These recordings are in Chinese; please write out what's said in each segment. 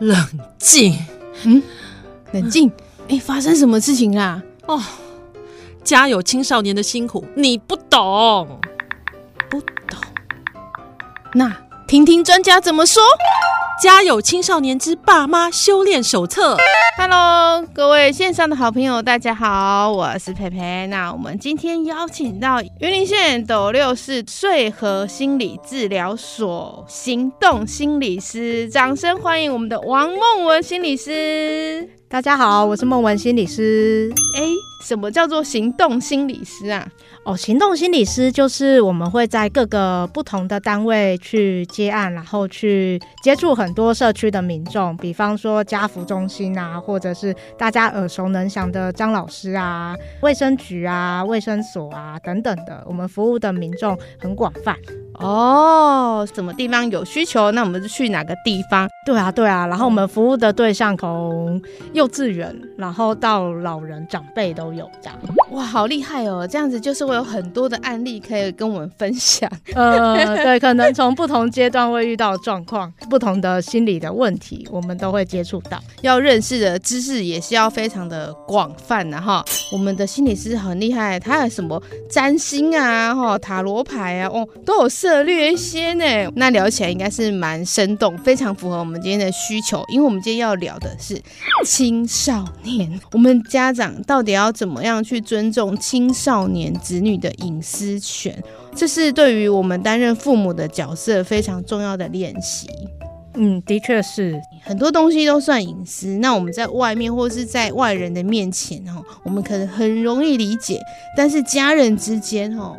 冷静，嗯，冷静。哎、欸，发生什么事情啦？哦，家有青少年的辛苦，你不懂，不懂。那听听专家怎么说。家有青少年之爸妈修炼手册。Hello，各位线上的好朋友，大家好，我是佩佩。那我们今天邀请到云林县斗六市穗和心理治疗所行动心理师，掌声欢迎我们的王梦文心理师。大家好，我是梦文心理师。哎，什么叫做行动心理师啊？哦，行动心理师就是我们会在各个不同的单位去接案，然后去接触很多社区的民众，比方说家福中心啊，或者是大家耳熟能详的张老师啊、卫生局啊、卫生所啊等等的。我们服务的民众很广泛。哦，什么地方有需求，那我们就去哪个地方。对啊，对啊。然后我们服务的对象从幼稚园，然后到老人长辈都有这样。哇，好厉害哦！这样子就是会有很多的案例可以跟我们分享。呃，对，可能从不同阶段会遇到状况，不同的心理的问题，我们都会接触到。要认识的知识也是要非常的广泛的哈。我们的心理师很厉害，他有什么占星啊、哈塔罗牌啊，哦，都有设。策略一些呢，那聊起来应该是蛮生动，非常符合我们今天的需求。因为我们今天要聊的是青少年，我们家长到底要怎么样去尊重青少年子女的隐私权？这是对于我们担任父母的角色非常重要的练习。嗯，的确是很多东西都算隐私。那我们在外面或是在外人的面前，哦，我们可能很容易理解，但是家人之间，哦。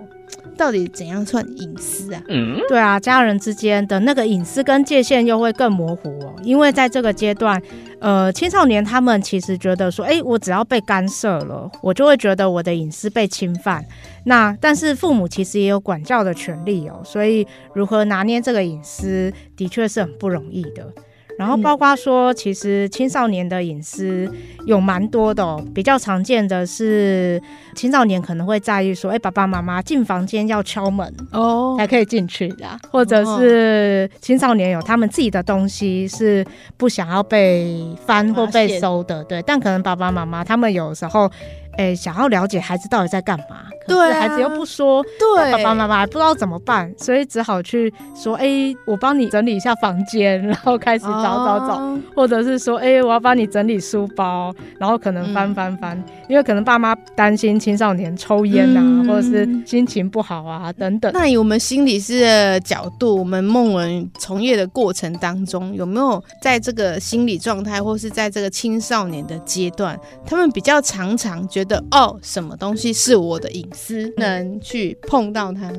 到底怎样算隐私啊？嗯，对啊，家人之间的那个隐私跟界限又会更模糊哦。因为在这个阶段，呃，青少年他们其实觉得说，哎，我只要被干涉了，我就会觉得我的隐私被侵犯。那但是父母其实也有管教的权利哦，所以如何拿捏这个隐私，的确是很不容易的。然后包括说，其实青少年的隐私有蛮多的哦。比较常见的是，青少年可能会在意说，哎，爸爸妈妈进房间要敲门哦，才可以进去的，或者是青少年有他们自己的东西是不想要被翻或被收的，对。但可能爸爸妈妈他们有时候。哎、欸，想要了解孩子到底在干嘛，可是孩子又不说，对，爸爸妈妈还不知道怎么办，所以只好去说，哎、欸，我帮你整理一下房间，然后开始找找找，哦、或者是说，哎、欸，我要帮你整理书包，然后可能翻翻翻，嗯、因为可能爸妈担心青少年抽烟啊，嗯、或者是心情不好啊等等。那以我们心理师的角度，我们梦文从业的过程当中，有没有在这个心理状态，或是在这个青少年的阶段，他们比较常常觉得哦，什么东西是我的隐私，能去碰到它？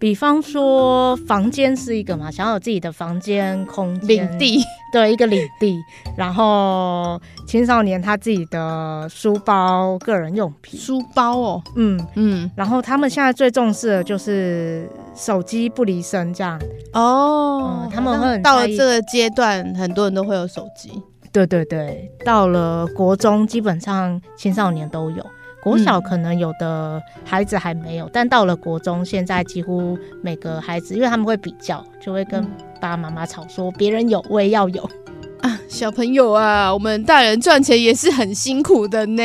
比方说，房间是一个嘛，想要有自己的房间空间领地，对，一个领地。然后青少年他自己的书包、个人用品，书包哦，嗯嗯。然后他们现在最重视的就是手机不离身，这样哦、嗯。他们会到了这个阶段，很多人都会有手机。对对对，到了国中，基本上青少年都有。国小可能有的孩子还没有，嗯、但到了国中，现在几乎每个孩子，因为他们会比较，就会跟爸爸妈妈吵说，别人有我也要有啊。小朋友啊，我们大人赚钱也是很辛苦的呢。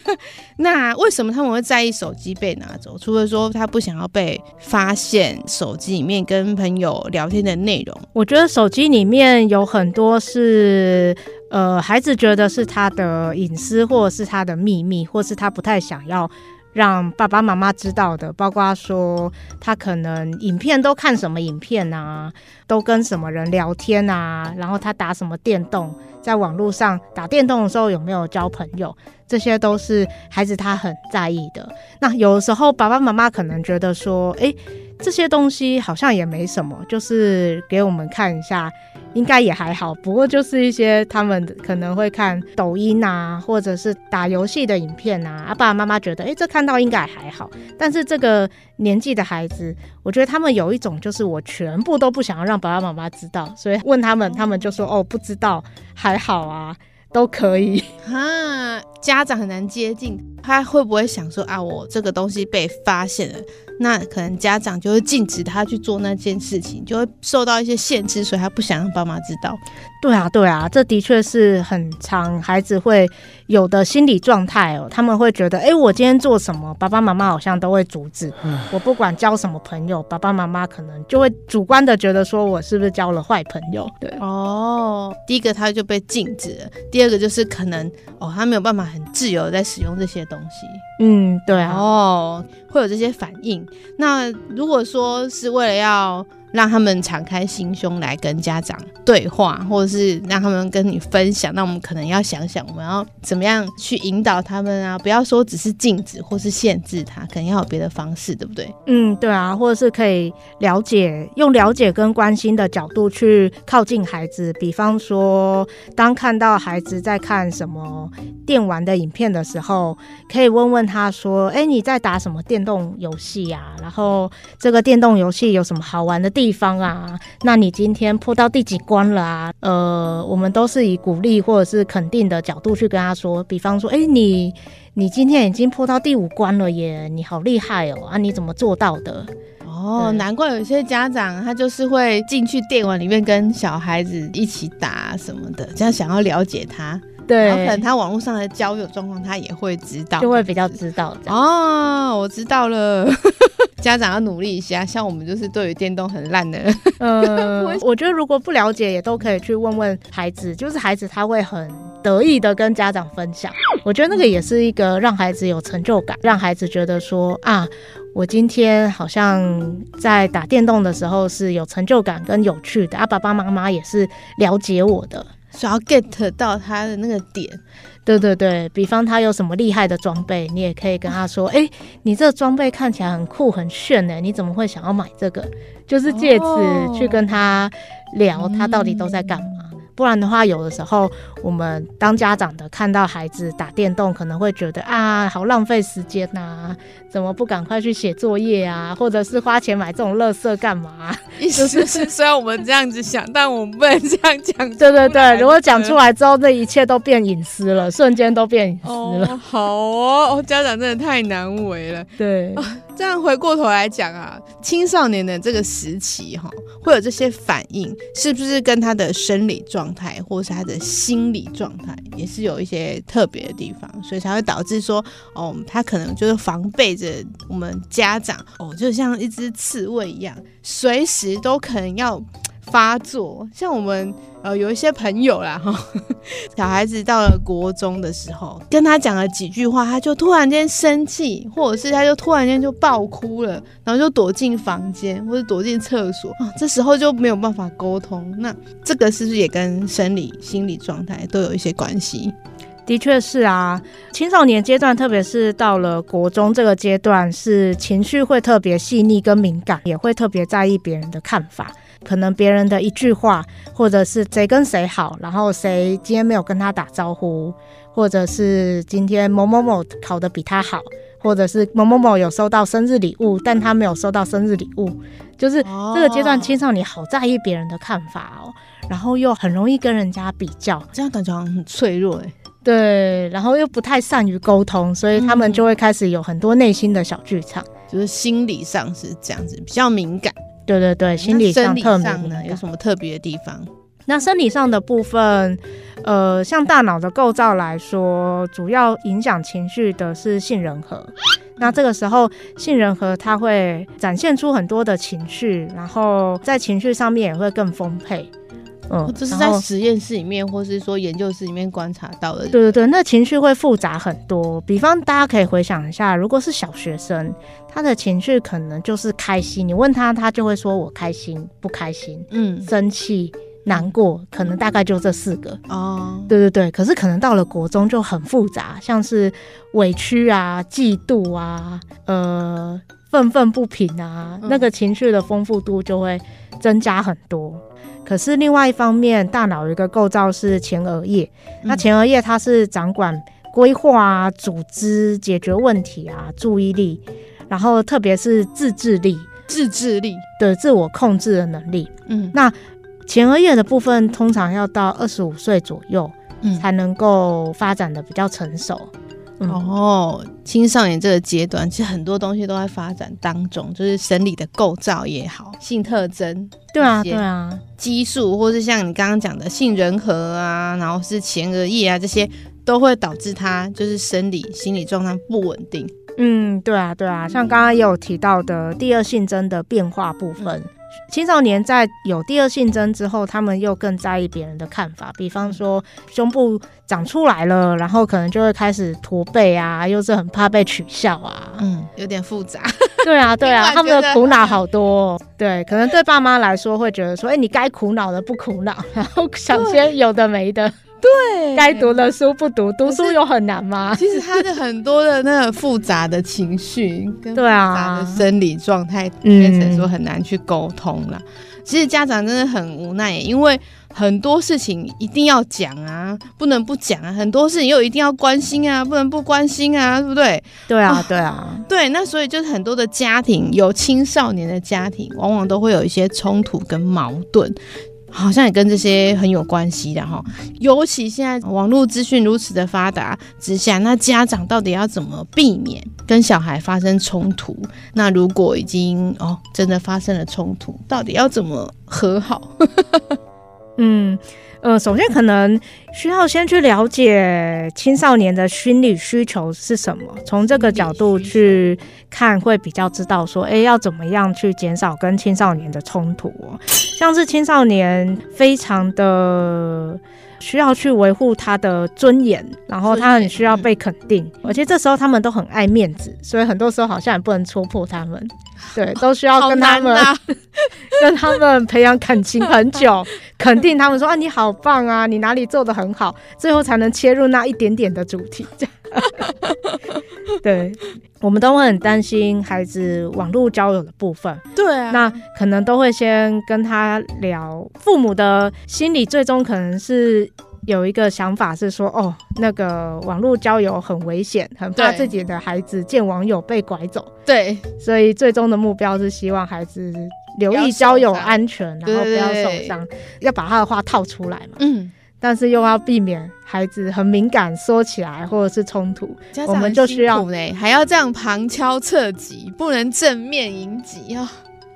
那为什么他们会在意手机被拿走？除了说他不想要被发现手机里面跟朋友聊天的内容，我觉得手机里面有很多是。呃，孩子觉得是他的隐私，或者是他的秘密，或是他不太想要让爸爸妈妈知道的，包括说他可能影片都看什么影片啊，都跟什么人聊天啊，然后他打什么电动，在网络上打电动的时候有没有交朋友，这些都是孩子他很在意的。那有时候爸爸妈妈可能觉得说，诶。这些东西好像也没什么，就是给我们看一下。应该也还好，不过就是一些他们可能会看抖音啊，或者是打游戏的影片啊，啊爸爸妈妈觉得，诶，这看到应该还好。但是这个年纪的孩子，我觉得他们有一种就是我全部都不想要让爸爸妈妈知道，所以问他们，他们就说哦，不知道，还好啊，都可以。哈，家长很难接近，他会不会想说啊，我这个东西被发现了？那可能家长就会禁止他去做那件事情，就会受到一些限制，所以他不想让爸妈知道。对啊，对啊，这的确是很常孩子会有的心理状态哦。他们会觉得，哎，我今天做什么，爸爸妈妈好像都会阻止。嗯，我不管交什么朋友，爸爸妈妈可能就会主观的觉得说我是不是交了坏朋友。对，哦，第一个他就被禁止了，第二个就是可能哦，他没有办法很自由的在使用这些东西。嗯，对啊，哦，会有这些反应。那如果说是为了要让他们敞开心胸来跟家长对话，或者是让他们跟你分享，那我们可能要想想，我们要怎么样去引导他们啊？不要说只是禁止或是限制他，可能要有别的方式，对不对？嗯，对啊，或者是可以了解，用了解跟关心的角度去靠近孩子。比方说，当看到孩子在看什么电玩的影片的时候，可以问问他说：“哎，你在打什么电动游戏呀？然后这个电动游戏有什么好玩的方啊？那你今天破到第几关了啊？呃，我们都是以鼓励或者是肯定的角度去跟他说，比方说，哎，你你今天已经破到第五关了耶，你好厉害哦！啊，你怎么做到的？哦，难怪有些家长他就是会进去电玩里面跟小孩子一起打什么的，这样想要了解他。对，然后可能他网络上的交友状况他也会知道，就会比较知道。哦，我知道了。家长要努力一下，像我们就是对于电动很烂的。嗯，我觉得如果不了解，也都可以去问问孩子，就是孩子他会很得意的跟家长分享。我觉得那个也是一个让孩子有成就感，让孩子觉得说啊，我今天好像在打电动的时候是有成就感跟有趣的，啊，爸爸妈妈也是了解我的，想要 get 到他的那个点。对对对，比方他有什么厉害的装备，你也可以跟他说：“哎，你这装备看起来很酷很炫呢，你怎么会想要买这个？”就是借此去跟他聊，他到底都在干嘛。不然的话，有的时候我们当家长的看到孩子打电动，可能会觉得啊，好浪费时间呐，怎么不赶快去写作业啊？或者是花钱买这种乐色干嘛？意思是，虽然我们这样子想，但我们不能这样讲。对对对，如果讲出来之后，这一切都变隐私了，瞬间都变隐私了。哦好哦，家长真的太难为了。对。这样回过头来讲啊，青少年的这个时期哈，会有这些反应，是不是跟他的生理状态或是他的心理状态也是有一些特别的地方，所以才会导致说，哦，他可能就是防备着我们家长，哦，就像一只刺猬一样，随时都可能要发作。像我们。呃，有一些朋友啦，哈，小孩子到了国中的时候，跟他讲了几句话，他就突然间生气，或者是他就突然间就爆哭了，然后就躲进房间或者躲进厕所，啊，这时候就没有办法沟通。那这个是不是也跟生理、心理状态都有一些关系？的确是啊，青少年阶段，特别是到了国中这个阶段，是情绪会特别细腻跟敏感，也会特别在意别人的看法。可能别人的一句话，或者是谁跟谁好，然后谁今天没有跟他打招呼，或者是今天某某某考得比他好，或者是某某某有收到生日礼物，但他没有收到生日礼物，就是这个阶段青少年好在意别人的看法哦，然后又很容易跟人家比较，这样感觉好像很脆弱哎。对，然后又不太善于沟通，所以他们就会开始有很多内心的小剧场，就是心理上是这样子，比较敏感。对对对，心理上特敏感呢，有什么特别的地方？那生理上的部分，呃，像大脑的构造来说，主要影响情绪的是杏仁核。那这个时候，杏仁核它会展现出很多的情绪，然后在情绪上面也会更丰沛。嗯，这是在实验室里面，或是说研究室里面观察到的。对对对，那情绪会复杂很多。比方，大家可以回想一下，如果是小学生，他的情绪可能就是开心，你问他，他就会说我开心、不开心，嗯，生气、难过，可能大概就这四个。哦，对对对。可是可能到了国中就很复杂，像是委屈啊、嫉妒啊、呃。愤愤不平啊，嗯、那个情绪的丰富度就会增加很多。可是另外一方面，大脑有一个构造是前额叶，嗯、那前额叶它是掌管规划啊、组织、解决问题啊、注意力，然后特别是自制力、自制力。的自我控制的能力。嗯，那前额叶的部分通常要到二十五岁左右，嗯，才能够发展的比较成熟。嗯、哦，青少年这个阶段，其实很多东西都在发展当中，就是生理的构造也好，性特征，对啊，对啊，激素，或是像你刚刚讲的杏仁核啊，然后是前额叶啊，这些都会导致他就是生理、心理状态不稳定。嗯，对啊，对啊，像刚刚也有提到的第二性征的变化部分。嗯青少年在有第二性征之后，他们又更在意别人的看法，比方说胸部长出来了，然后可能就会开始驼背啊，又是很怕被取笑啊，嗯，有点复杂。对啊，对啊，他们的苦恼好多哦。对，可能对爸妈来说会觉得说，哎，你该苦恼的不苦恼，然后想些有的没的。对，该读的书不读，读书有很难吗？其实他的很多的那个复杂的情绪，跟复杂的生理状态，变成说很难去沟通了。嗯、其实家长真的很无奈，因为很多事情一定要讲啊，不能不讲啊；很多事情又一定要关心啊，不能不关心啊，对不对？对啊，对啊，对。那所以就是很多的家庭，有青少年的家庭，往往都会有一些冲突跟矛盾。好像也跟这些很有关系的哈，尤其现在网络资讯如此的发达之下，那家长到底要怎么避免跟小孩发生冲突？那如果已经哦真的发生了冲突，到底要怎么和好？嗯。呃，首先可能需要先去了解青少年的心理需求是什么，从这个角度去看会比较知道说，哎，要怎么样去减少跟青少年的冲突哦。像是青少年非常的需要去维护他的尊严，然后他很需要被肯定，而且这时候他们都很爱面子，所以很多时候好像也不能戳破他们。对，都需要跟他们、啊、跟他们培养感情很久，肯定他们说啊，你好棒啊，你哪里做的很好，最后才能切入那一点点的主题。对，我们都会很担心孩子网络交友的部分。对啊，那可能都会先跟他聊，父母的心理最终可能是。有一个想法是说，哦，那个网络交友很危险，很怕自己的孩子见网友被拐走。对，所以最终的目标是希望孩子留意交友安全，然后不要受伤，要把他的话套出来嘛。嗯，但是又要避免孩子很敏感说起来或者是冲突，我们就需要还要这样旁敲侧击，不能正面迎击啊。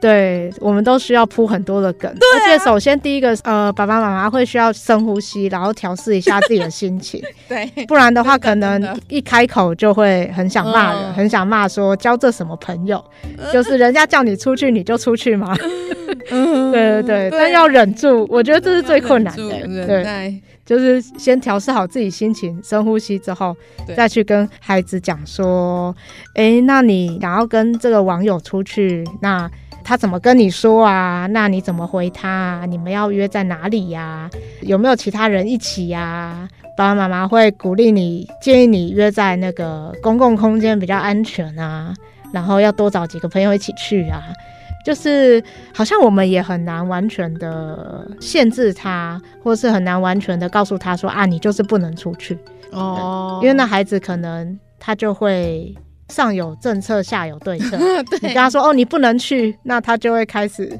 对，我们都需要铺很多的梗，啊、而且首先第一个，呃，爸爸妈妈会需要深呼吸，然后调试一下自己的心情。对，不然的话，可能一开口就会很想骂人，嗯、很想骂说交这什么朋友，嗯、就是人家叫你出去你就出去吗？嗯、对对。对，对。但要忍住，我觉得这是最困难的。对，就是先调试好自己心情，深呼吸之后，再去跟孩子讲说，哎，那你想要跟这个网友出去，那。他怎么跟你说啊？那你怎么回他啊？你们要约在哪里呀？有没有其他人一起呀？爸爸妈妈会鼓励你，建议你约在那个公共空间比较安全啊，然后要多找几个朋友一起去啊。就是好像我们也很难完全的限制他，或是很难完全的告诉他说啊，你就是不能出去哦，因为那孩子可能他就会。上有政策，下有对策。对你跟他说哦，你不能去，那他就会开始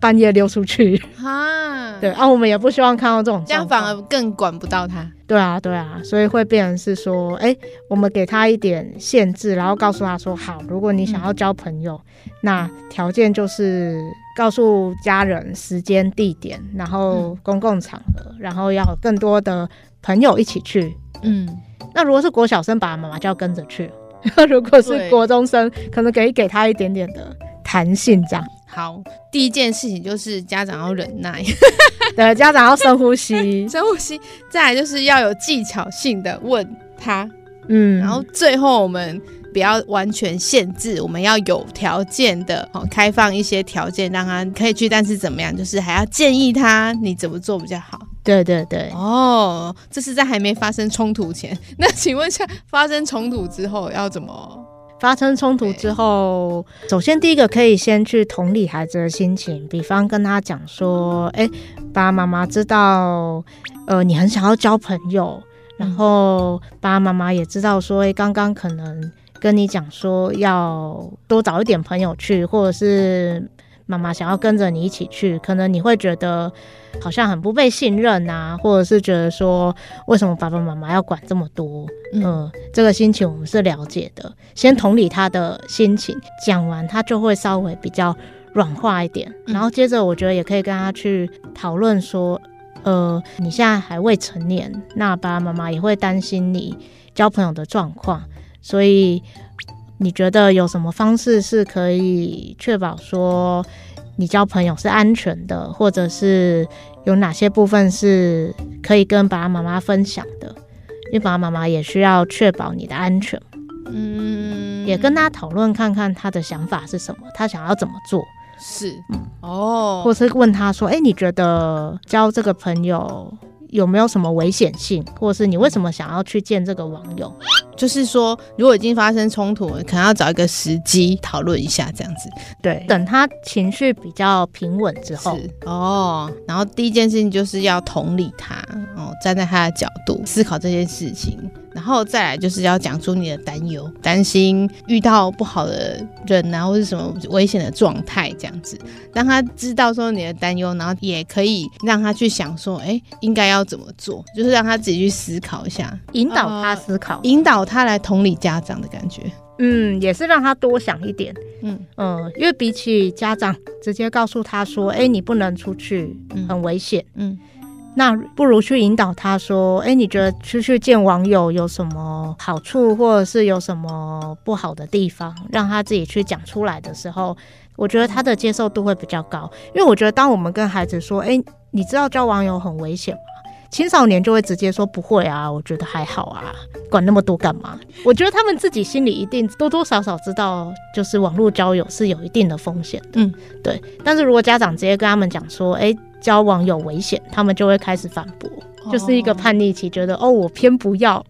半夜溜出去。啊，对啊，我们也不希望看到这种，这样反而更管不到他。对啊，对啊，所以会变成是说，哎、欸，我们给他一点限制，然后告诉他说，好，如果你想要交朋友，嗯、那条件就是告诉家人时间、地点，然后公共场合，嗯、然后要更多的朋友一起去。嗯，那如果是国小生，爸爸妈妈就要跟着去。如果是国中生，可能可以给他一点点的弹性，这样。好，第一件事情就是家长要忍耐，对，家长要深呼吸，深呼吸。再来就是要有技巧性的问他，嗯，然后最后我们不要完全限制，我们要有条件的哦，开放一些条件让他可以去，但是怎么样，就是还要建议他你怎么做比较好。对对对，哦，这是在还没发生冲突前。那请问一下，发生冲突之后要怎么？发生冲突之后，首先第一个可以先去同理孩子的心情，比方跟他讲说：“哎，爸爸妈妈知道，呃，你很想要交朋友，然后爸爸妈妈也知道说，哎，刚刚可能跟你讲说要多找一点朋友去，或者是。”妈妈想要跟着你一起去，可能你会觉得好像很不被信任啊，或者是觉得说为什么爸爸妈妈要管这么多？嗯、呃，这个心情我们是了解的。先同理他的心情，讲完他就会稍微比较软化一点。然后接着我觉得也可以跟他去讨论说，呃，你现在还未成年，那爸爸妈妈也会担心你交朋友的状况，所以。你觉得有什么方式是可以确保说你交朋友是安全的，或者是有哪些部分是可以跟爸爸妈妈分享的？因为爸爸妈妈也需要确保你的安全。嗯，也跟他讨论看看他的想法是什么，他想要怎么做？是，嗯，哦，或是问他说：“哎，你觉得交这个朋友有没有什么危险性？或者是你为什么想要去见这个网友？”就是说，如果已经发生冲突了，可能要找一个时机讨论一下，这样子。对，等他情绪比较平稳之后，哦，然后第一件事情就是要同理他，哦，站在他的角度思考这件事情。然后再来就是要讲出你的担忧，担心遇到不好的人啊，或是什么危险的状态这样子，让他知道说你的担忧，然后也可以让他去想说，哎，应该要怎么做，就是让他自己去思考一下，引导他思考，引导他来同理家长的感觉。嗯，也是让他多想一点。嗯嗯，因为比起家长直接告诉他说，哎，你不能出去，很危险。嗯。嗯那不如去引导他说：“哎，你觉得出去见网友有什么好处，或者是有什么不好的地方？让他自己去讲出来的时候，我觉得他的接受度会比较高。因为我觉得，当我们跟孩子说：‘哎，你知道交网友很危险吗？’青少年就会直接说：‘不会啊，我觉得还好啊，管那么多干嘛？’我觉得他们自己心里一定多多少少知道，就是网络交友是有一定的风险的。嗯，对。但是如果家长直接跟他们讲说：‘哎’。”交往有危险，他们就会开始反驳，哦、就是一个叛逆期，觉得哦，我偏不要，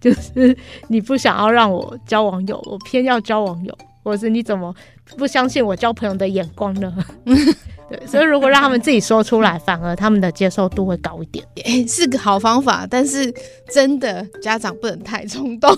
就是你不想要让我交网友，我偏要交网友，或者是你怎么不相信我交朋友的眼光呢？对，所以如果让他们自己说出来，反而他们的接受度会高一点。欸，是个好方法，但是真的家长不能太冲动。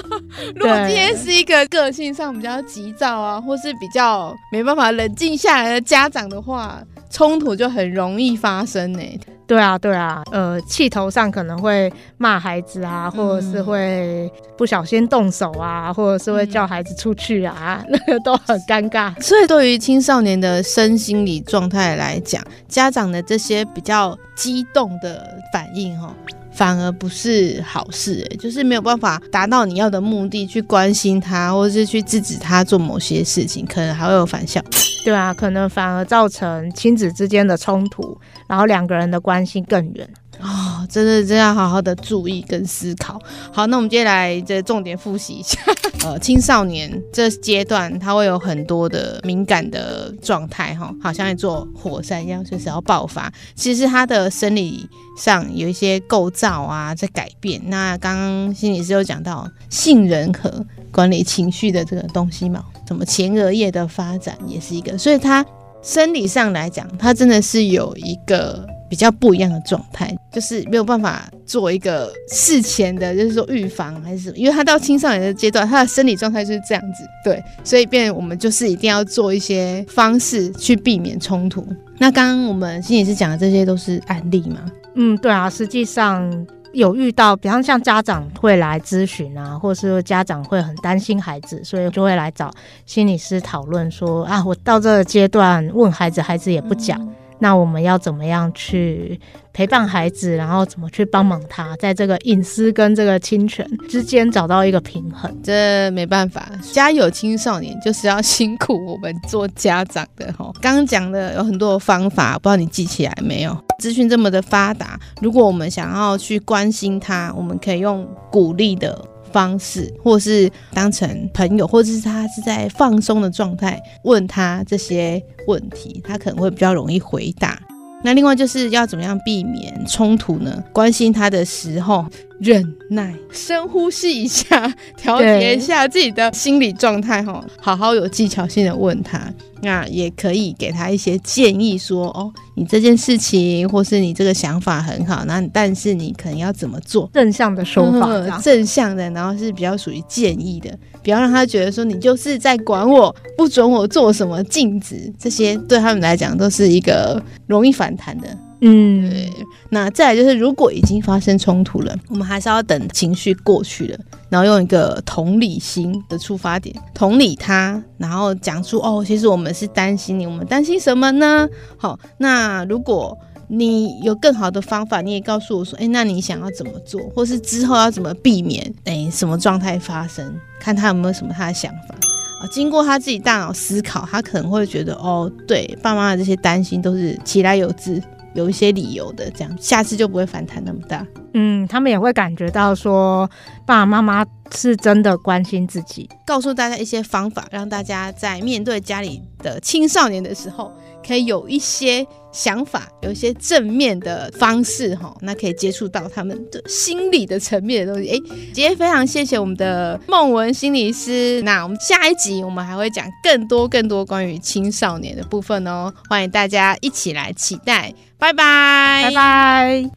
如果今天是一个个性上比较急躁啊，或是比较没办法冷静下来的家长的话。冲突就很容易发生呢、欸。对啊，对啊，呃，气头上可能会骂孩子啊，或者是会不小心动手啊，或者是会叫孩子出去啊，嗯、那个都很尴尬。所以，对于青少年的身心理状态来讲，家长的这些比较激动的反应，哈。反而不是好事，欸，就是没有办法达到你要的目的，去关心他，或者是去制止他做某些事情，可能还会有反效。对啊，可能反而造成亲子之间的冲突，然后两个人的关系更远。哦，真的，真要好好的注意跟思考。好，那我们接下来这重点复习一下。呃，青少年这阶段，他会有很多的敏感的状态，哈，好像一座火山一样，随时要爆发。其实他的生理上有一些构造啊在改变。那刚刚心理师有讲到杏仁核管理情绪的这个东西嘛，什么前额叶的发展也是一个，所以他生理上来讲，他真的是有一个。比较不一样的状态，就是没有办法做一个事前的，就是说预防还是什么，因为他到青少年的阶段，他的生理状态就是这样子，对，所以变我们就是一定要做一些方式去避免冲突。那刚刚我们心理师讲的这些都是案例吗？嗯，对啊，实际上有遇到，比方像家长会来咨询啊，或是家长会很担心孩子，所以就会来找心理师讨论说啊，我到这个阶段问孩子，孩子也不讲。嗯那我们要怎么样去陪伴孩子，然后怎么去帮忙他，在这个隐私跟这个侵权之间找到一个平衡？这没办法，家有青少年就是要辛苦我们做家长的哈。刚刚讲的有很多的方法，不知道你记起来没有？资讯这么的发达，如果我们想要去关心他，我们可以用鼓励的。方式，或是当成朋友，或者是他是在放松的状态，问他这些问题，他可能会比较容易回答。那另外就是要怎么样避免冲突呢？关心他的时候，忍耐，深呼吸一下，调节一下自己的心理状态哈，好好有技巧性的问他，那也可以给他一些建议说，说哦，你这件事情或是你这个想法很好，那但是你可能要怎么做？正向的说法，嗯，正向的，然后是比较属于建议的，不要让他觉得说你就是在管我，不准我做什么禁止，这些对他们来讲都是一个容易反弹的。嗯，对。那再来就是，如果已经发生冲突了，我们还是要等情绪过去了，然后用一个同理心的出发点，同理他，然后讲出哦，其实我们是担心你，我们担心什么呢？好，那如果你有更好的方法，你也告诉我说，哎，那你想要怎么做，或是之后要怎么避免，哎，什么状态发生？看他有没有什么他的想法啊？经过他自己大脑思考，他可能会觉得，哦，对，爸妈的这些担心都是其来有自。有一些理由的，这样下次就不会反弹那么大。嗯，他们也会感觉到说，爸爸妈妈是真的关心自己，告诉大家一些方法，让大家在面对家里的青少年的时候，可以有一些想法，有一些正面的方式哈，那可以接触到他们的心理的层面的东西。哎，今天非常谢谢我们的孟文心理师。那我们下一集我们还会讲更多更多关于青少年的部分哦，欢迎大家一起来期待。拜拜，拜拜。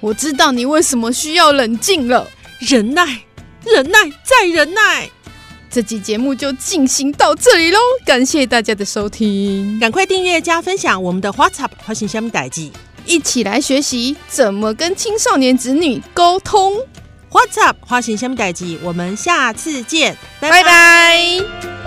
我知道你为什么需要冷静了。忍耐，忍耐，再忍耐。这期节目就进行到这里喽，感谢大家的收听，赶快订阅加分享我们的 WhatsApp 花信箱代记，一起来学习怎么跟青少年子女沟通。WhatsApp 花信箱代记，我们下次见，拜拜。拜拜。